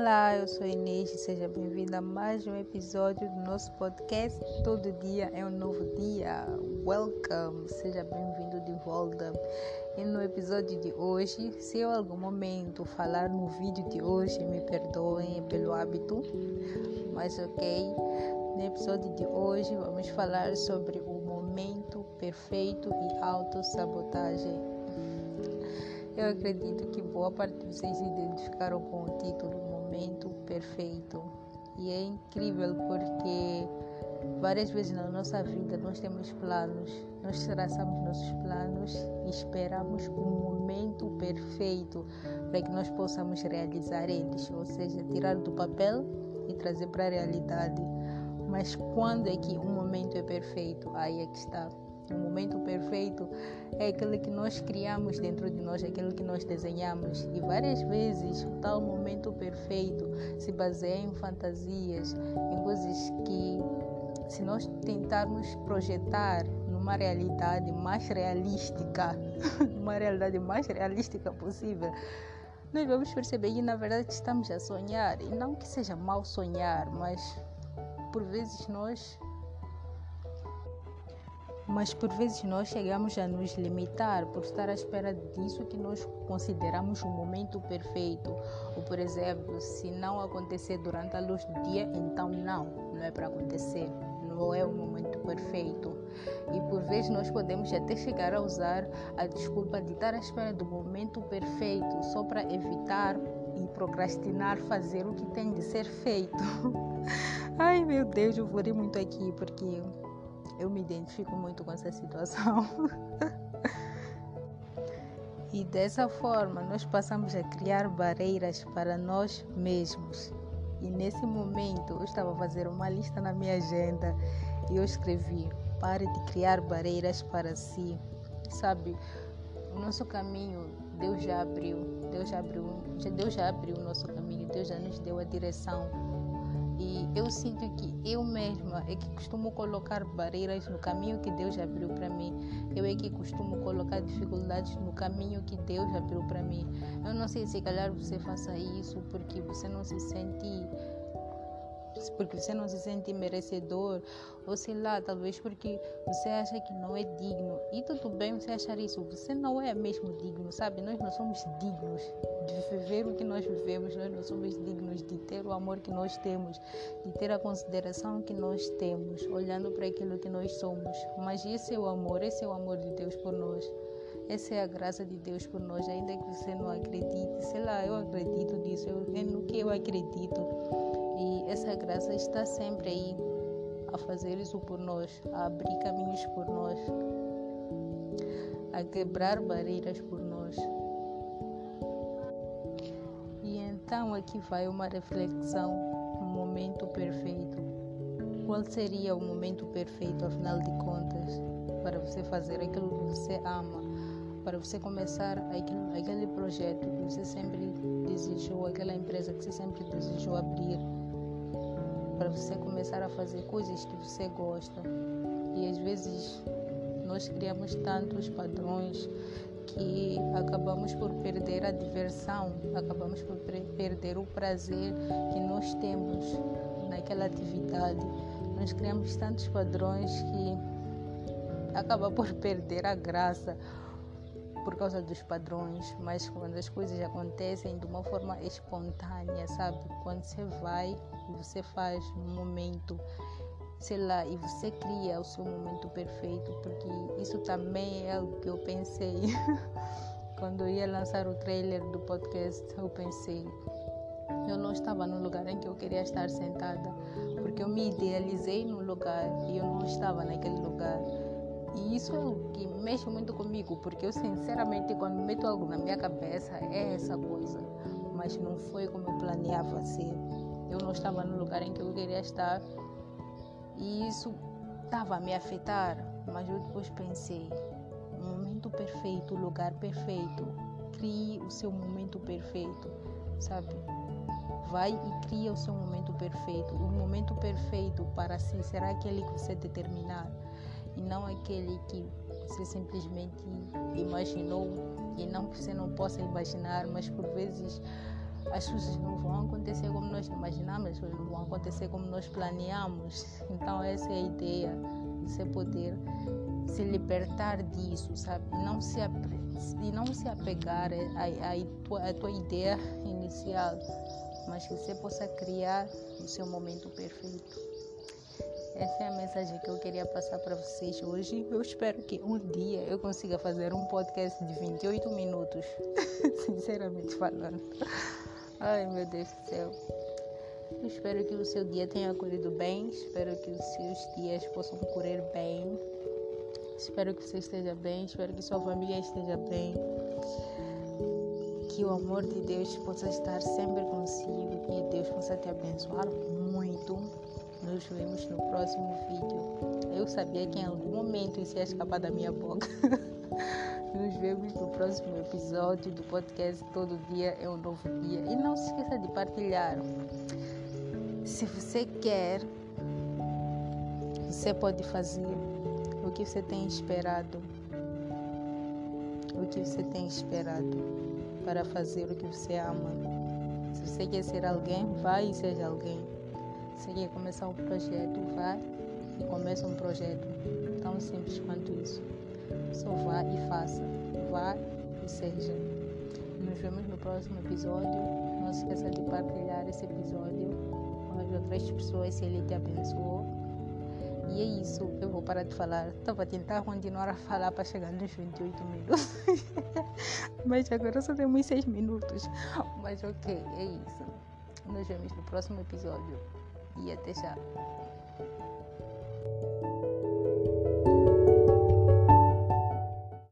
Olá, eu sou Inês e seja bem-vinda a mais um episódio do nosso podcast. Todo dia é um novo dia. Welcome, seja bem-vindo de volta. E no episódio de hoje, se eu algum momento falar no vídeo de hoje, me perdoem pelo hábito, mas ok. No episódio de hoje, vamos falar sobre o momento perfeito e autossabotagem. Eu acredito que boa parte de vocês se identificaram com o título Momento Perfeito. E é incrível porque várias vezes na nossa vida nós temos planos, nós traçamos nossos planos e esperamos um momento perfeito para que nós possamos realizar eles, ou seja, tirar do papel e trazer para a realidade. Mas quando é que um momento é perfeito? Aí é que está o momento perfeito é aquele que nós criamos dentro de nós, aquele que nós desenhamos. E várias vezes o tal momento perfeito se baseia em fantasias, em coisas que, se nós tentarmos projetar numa realidade mais realística, numa realidade mais realística possível, nós vamos perceber que na verdade estamos a sonhar. E não que seja mal sonhar, mas por vezes nós mas por vezes nós chegamos a nos limitar por estar à espera disso que nós consideramos o momento perfeito. Ou, por exemplo, se não acontecer durante a luz do dia, então não, não é para acontecer, não é o momento perfeito. E por vezes nós podemos até chegar a usar a desculpa de estar à espera do momento perfeito só para evitar e procrastinar fazer o que tem de ser feito. Ai meu Deus, eu vou muito aqui porque eu me identifico muito com essa situação. e dessa forma, nós passamos a criar barreiras para nós mesmos. E nesse momento, eu estava a fazer uma lista na minha agenda e eu escrevi: pare de criar barreiras para si. Sabe, o nosso caminho, Deus já abriu. Deus já abriu, Deus já abriu o nosso caminho, Deus já nos deu a direção e eu sinto que eu mesma é que costumo colocar barreiras no caminho que Deus abriu para mim. Eu é que costumo colocar dificuldades no caminho que Deus abriu para mim. Eu não sei se calhar você faça isso porque você não se sente porque você não se sente merecedor, ou sei lá, talvez porque você acha que não é digno. E tudo bem você achar isso, você não é mesmo digno, sabe? Nós não somos dignos de viver o que nós vivemos, nós não somos dignos de ter o amor que nós temos, de ter a consideração que nós temos, olhando para aquilo que nós somos. Mas esse é o amor, esse é o amor de Deus por nós. Essa é a graça de Deus por nós, ainda que você não acredite. Sei lá, eu acredito nisso, eu, é no que eu acredito. E essa graça está sempre aí a fazer isso por nós, a abrir caminhos por nós, a quebrar barreiras por nós. E então aqui vai uma reflexão, um momento perfeito. Qual seria o momento perfeito, afinal de contas, para você fazer aquilo que você ama, para você começar aquele, aquele projeto que você sempre desejou, aquela empresa que você sempre desejou abrir? Para você começar a fazer coisas que você gosta. E às vezes nós criamos tantos padrões que acabamos por perder a diversão, acabamos por perder o prazer que nós temos naquela atividade. Nós criamos tantos padrões que acaba por perder a graça por causa dos padrões, mas quando as coisas acontecem de uma forma espontânea, sabe? Quando você vai você faz no momento, sei lá, e você cria o seu momento perfeito, porque isso também é algo que eu pensei. quando eu ia lançar o trailer do podcast, eu pensei, eu não estava no lugar em que eu queria estar sentada, porque eu me idealizei no lugar e eu não estava naquele lugar. E isso é o que mexe muito comigo, porque eu sinceramente quando meto algo na minha cabeça é essa coisa, mas não foi como eu planeava ser. Eu não estava no lugar em que eu queria estar e isso estava a me afetar, mas eu depois pensei, o momento perfeito, o lugar perfeito, crie o seu momento perfeito, sabe? Vai e cria o seu momento perfeito. O momento perfeito para si será aquele que você determinar e não aquele que você simplesmente imaginou e não que você não possa imaginar, mas por vezes as coisas não vão acontecer como nós imaginamos, as coisas não vão acontecer como nós planeamos. Então, essa é a ideia de você poder se libertar disso, sabe? Não se, e não se apegar à tua ideia inicial, mas que você possa criar o seu momento perfeito. Essa é a mensagem que eu queria passar para vocês hoje. Eu espero que um dia eu consiga fazer um podcast de 28 minutos, sinceramente falando. Ai, meu Deus do céu. Eu espero que o seu dia tenha corrido bem. Espero que os seus dias possam correr bem. Espero que você esteja bem. Espero que sua família esteja bem. Que o amor de Deus possa estar sempre consigo. Que Deus possa te abençoar. Nos vemos no próximo vídeo. Eu sabia que em algum momento isso ia escapar da minha boca. Nos vemos no próximo episódio do podcast Todo Dia é um Novo Dia. E não se esqueça de partilhar. Se você quer, você pode fazer o que você tem esperado. O que você tem esperado para fazer o que você ama. Se você quer ser alguém, vai e seja alguém. Se você quer começar um projeto, vai e começa um projeto. Tão simples quanto isso. Só vá e faça. Vá e seja. Nos vemos no próximo episódio. Não se esqueça de partilhar esse episódio com as outras pessoas se ele te abençoou. E é isso, eu vou parar de falar. Estava a tentar continuar a falar para chegar nos 28 minutos. Mas agora só temos 6 minutos. Mas ok, é isso. Nos vemos no próximo episódio. E até já.